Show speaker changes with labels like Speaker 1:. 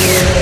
Speaker 1: Yeah.